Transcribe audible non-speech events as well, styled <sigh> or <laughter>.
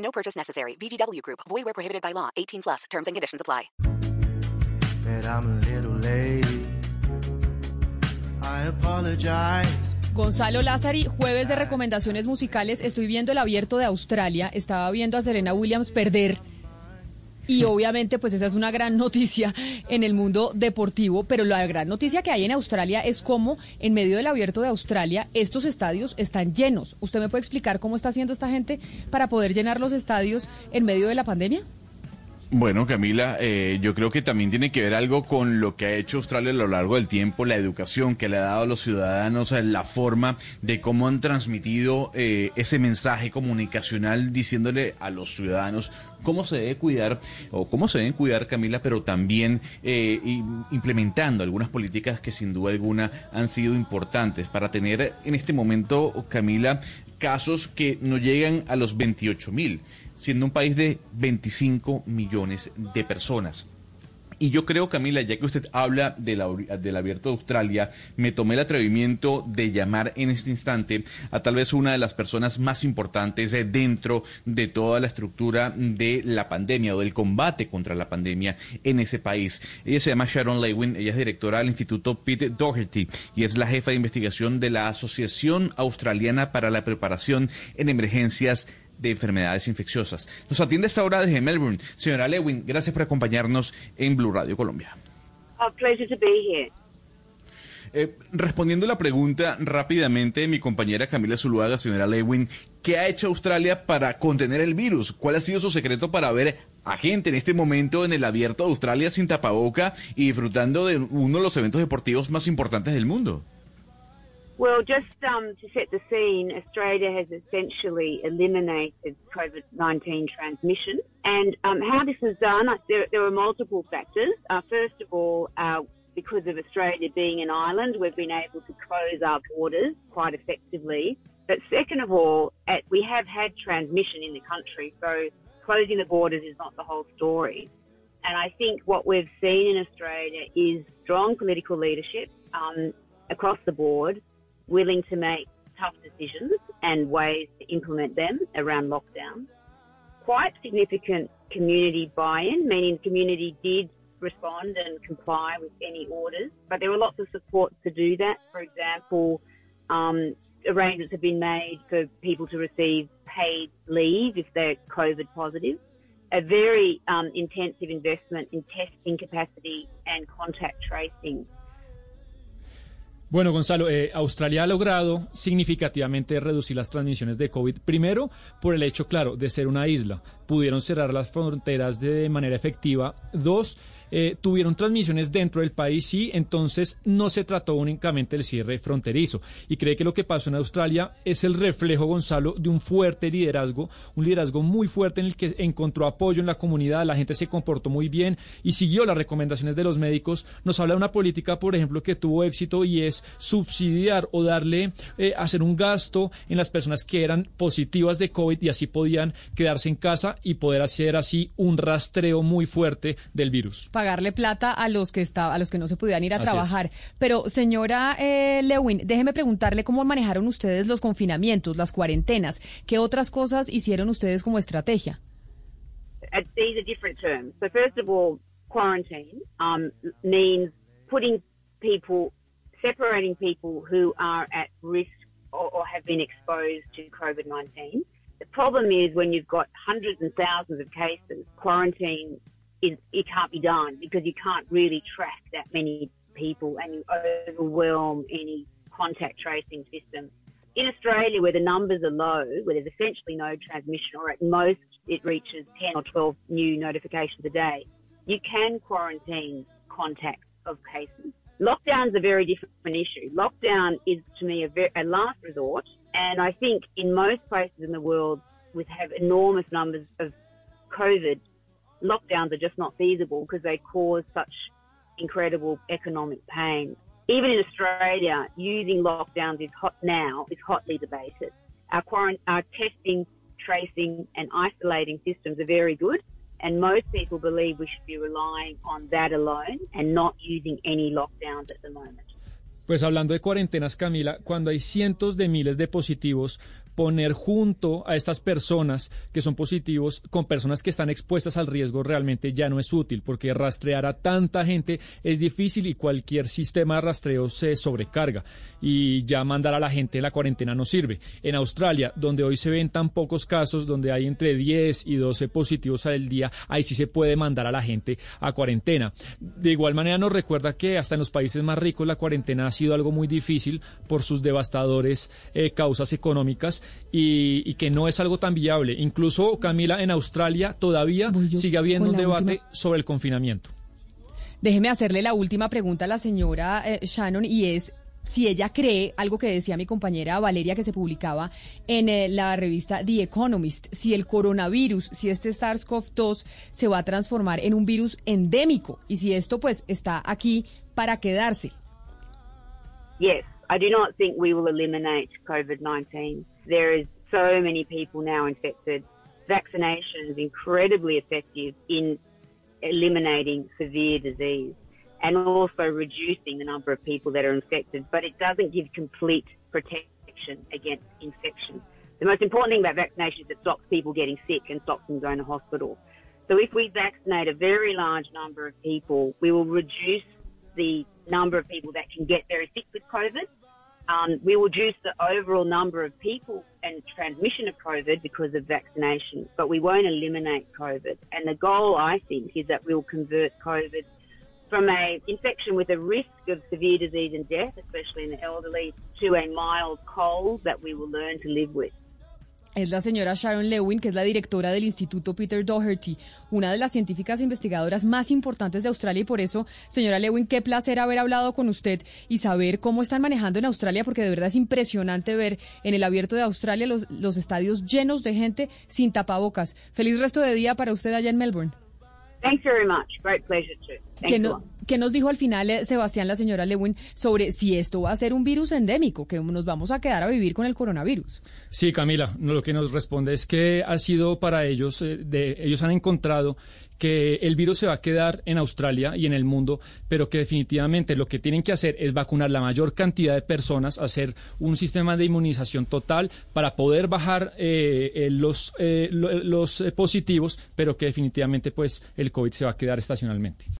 No purchase necessary. VGW Group. Void where prohibited by law. 18 plus. Terms and conditions apply. that I'm a little late. I apologize. Gonzalo Lázari, jueves de recomendaciones musicales. Estoy viendo el abierto de Australia. Estaba viendo a Serena Williams perder. Y <laughs> obviamente, pues esa es una gran noticia en el mundo deportivo, pero la gran noticia que hay en Australia es cómo en medio del abierto de Australia estos estadios están llenos. ¿Usted me puede explicar cómo está haciendo esta gente para poder llenar los estadios en medio de la pandemia? Bueno, Camila, eh, yo creo que también tiene que ver algo con lo que ha hecho Australia a lo largo del tiempo, la educación que le ha dado a los ciudadanos, eh, la forma de cómo han transmitido eh, ese mensaje comunicacional diciéndole a los ciudadanos cómo se debe cuidar o cómo se deben cuidar, Camila, pero también eh, implementando algunas políticas que sin duda alguna han sido importantes para tener en este momento, Camila, casos que no llegan a los 28 mil, siendo un país de 25 millones de personas. Y yo creo, Camila, ya que usted habla de del abierto de Australia, me tomé el atrevimiento de llamar en este instante a tal vez una de las personas más importantes eh, dentro de toda la estructura de la pandemia o del combate contra la pandemia en ese país. Ella se llama Sharon Lewin, ella es directora del Instituto Pete Doherty y es la jefa de investigación de la Asociación Australiana para la Preparación en Emergencias de enfermedades infecciosas. Nos atiende esta hora desde Melbourne. Señora Lewin, gracias por acompañarnos en Blue Radio Colombia. A pleasure to be here. Eh, respondiendo la pregunta rápidamente de mi compañera Camila Zuluaga, señora Lewin, ¿qué ha hecho Australia para contener el virus? ¿Cuál ha sido su secreto para ver a gente en este momento en el abierto de Australia sin tapaboca y disfrutando de uno de los eventos deportivos más importantes del mundo? Well, just um, to set the scene, Australia has essentially eliminated COVID 19 transmission. And um, how this was done, uh, there, there are multiple factors. Uh, first of all, uh, because of Australia being an island, we've been able to close our borders quite effectively. But second of all, at, we have had transmission in the country, so closing the borders is not the whole story. And I think what we've seen in Australia is strong political leadership um, across the board, willing to make tough decisions and ways to implement them around lockdown. Quite significant community buy-in, meaning the community did respond and comply with any orders, but there were lots of supports to do that. For example, um, arrangements have been made for people to receive paid leave if they're COVID positive. A very um, intensive investment in testing capacity and contact tracing. Bueno, Gonzalo, eh, Australia ha logrado significativamente reducir las transmisiones de COVID. Primero, por el hecho, claro, de ser una isla. Pudieron cerrar las fronteras de manera efectiva. Dos, eh, tuvieron transmisiones dentro del país, sí, entonces no se trató únicamente del cierre fronterizo. Y cree que lo que pasó en Australia es el reflejo, Gonzalo, de un fuerte liderazgo, un liderazgo muy fuerte en el que encontró apoyo en la comunidad, la gente se comportó muy bien y siguió las recomendaciones de los médicos. Nos habla de una política, por ejemplo, que tuvo éxito y es subsidiar o darle, eh, hacer un gasto en las personas que eran positivas de COVID y así podían quedarse en casa y poder hacer así un rastreo muy fuerte del virus. Pagarle plata a los que está, a los que no se pudieran ir a Así trabajar. Pero señora eh, Lewin, déjeme preguntarle cómo manejaron ustedes los confinamientos, las cuarentenas, qué otras cosas hicieron ustedes como estrategia. these are different terms. So first of all, quarantine um, means putting people, separating people who are at risk or, or have been exposed to COVID-19. The problem is when you've got hundreds and thousands of cases, quarantine is it can't be done because you can't really track that many people and you overwhelm any contact tracing system. In Australia, where the numbers are low, where there's essentially no transmission, or at most it reaches 10 or 12 new notifications a day, you can quarantine contacts of cases. Lockdown's a very different issue. Lockdown is, to me, a, ver- a last resort, and I think in most places in the world, we have enormous numbers of COVID, lockdowns are just not feasible because they cause such incredible economic pain. Even in Australia, using lockdowns is hot now is hotly debated. Our, quarant- our testing, tracing, and isolating systems are very good, and most people believe we should be relying on that alone and not using any lockdowns at the moment. Pues hablando de cuarentenas, Camila, cuando hay cientos de miles de positivos, poner junto a estas personas que son positivos con personas que están expuestas al riesgo realmente ya no es útil, porque rastrear a tanta gente es difícil y cualquier sistema de rastreo se sobrecarga y ya mandar a la gente a la cuarentena no sirve. En Australia, donde hoy se ven tan pocos casos, donde hay entre 10 y 12 positivos al día, ahí sí se puede mandar a la gente a cuarentena. De igual manera nos recuerda que hasta en los países más ricos la cuarentena ha sido algo muy difícil por sus devastadores eh, causas económicas y, y, que no es algo tan viable. Incluso, Camila, en Australia todavía sigue habiendo un debate última... sobre el confinamiento. Déjeme hacerle la última pregunta a la señora eh, Shannon y es si ella cree algo que decía mi compañera Valeria que se publicaba en eh, la revista The Economist, si el coronavirus, si este SARS-CoV-2 se va a transformar en un virus endémico y si esto pues está aquí para quedarse. Yes, I do not think we will eliminate COVID-19. There is so many people now infected. Vaccination is incredibly effective in eliminating severe disease and also reducing the number of people that are infected, but it doesn't give complete protection against infection. The most important thing about vaccination is it stops people getting sick and stops them going to hospital. So if we vaccinate a very large number of people, we will reduce the number of people that can get very sick with COVID. Um, we will reduce the overall number of people and transmission of COVID because of vaccination, but we won't eliminate COVID. And the goal, I think, is that we'll convert COVID from a infection with a risk of severe disease and death, especially in the elderly, to a mild cold that we will learn to live with. Es la señora Sharon Lewin, que es la directora del Instituto Peter Doherty, una de las científicas investigadoras más importantes de Australia. Y por eso, señora Lewin, qué placer haber hablado con usted y saber cómo están manejando en Australia, porque de verdad es impresionante ver en el abierto de Australia los, los estadios llenos de gente sin tapabocas. Feliz resto de día para usted allá en Melbourne. Thanks very much. Great pleasure. ¿Qué, no, ¿Qué, nos dijo al final eh, Sebastián, la señora Lewin, sobre si esto va a ser un virus endémico, que nos vamos a quedar a vivir con el coronavirus? Sí, Camila, lo que nos responde es que ha sido para ellos, eh, de, ellos han encontrado que el virus se va a quedar en Australia y en el mundo, pero que definitivamente lo que tienen que hacer es vacunar la mayor cantidad de personas, hacer un sistema de inmunización total para poder bajar eh, los, eh, los positivos, pero que definitivamente pues el COVID se va a quedar estacionalmente.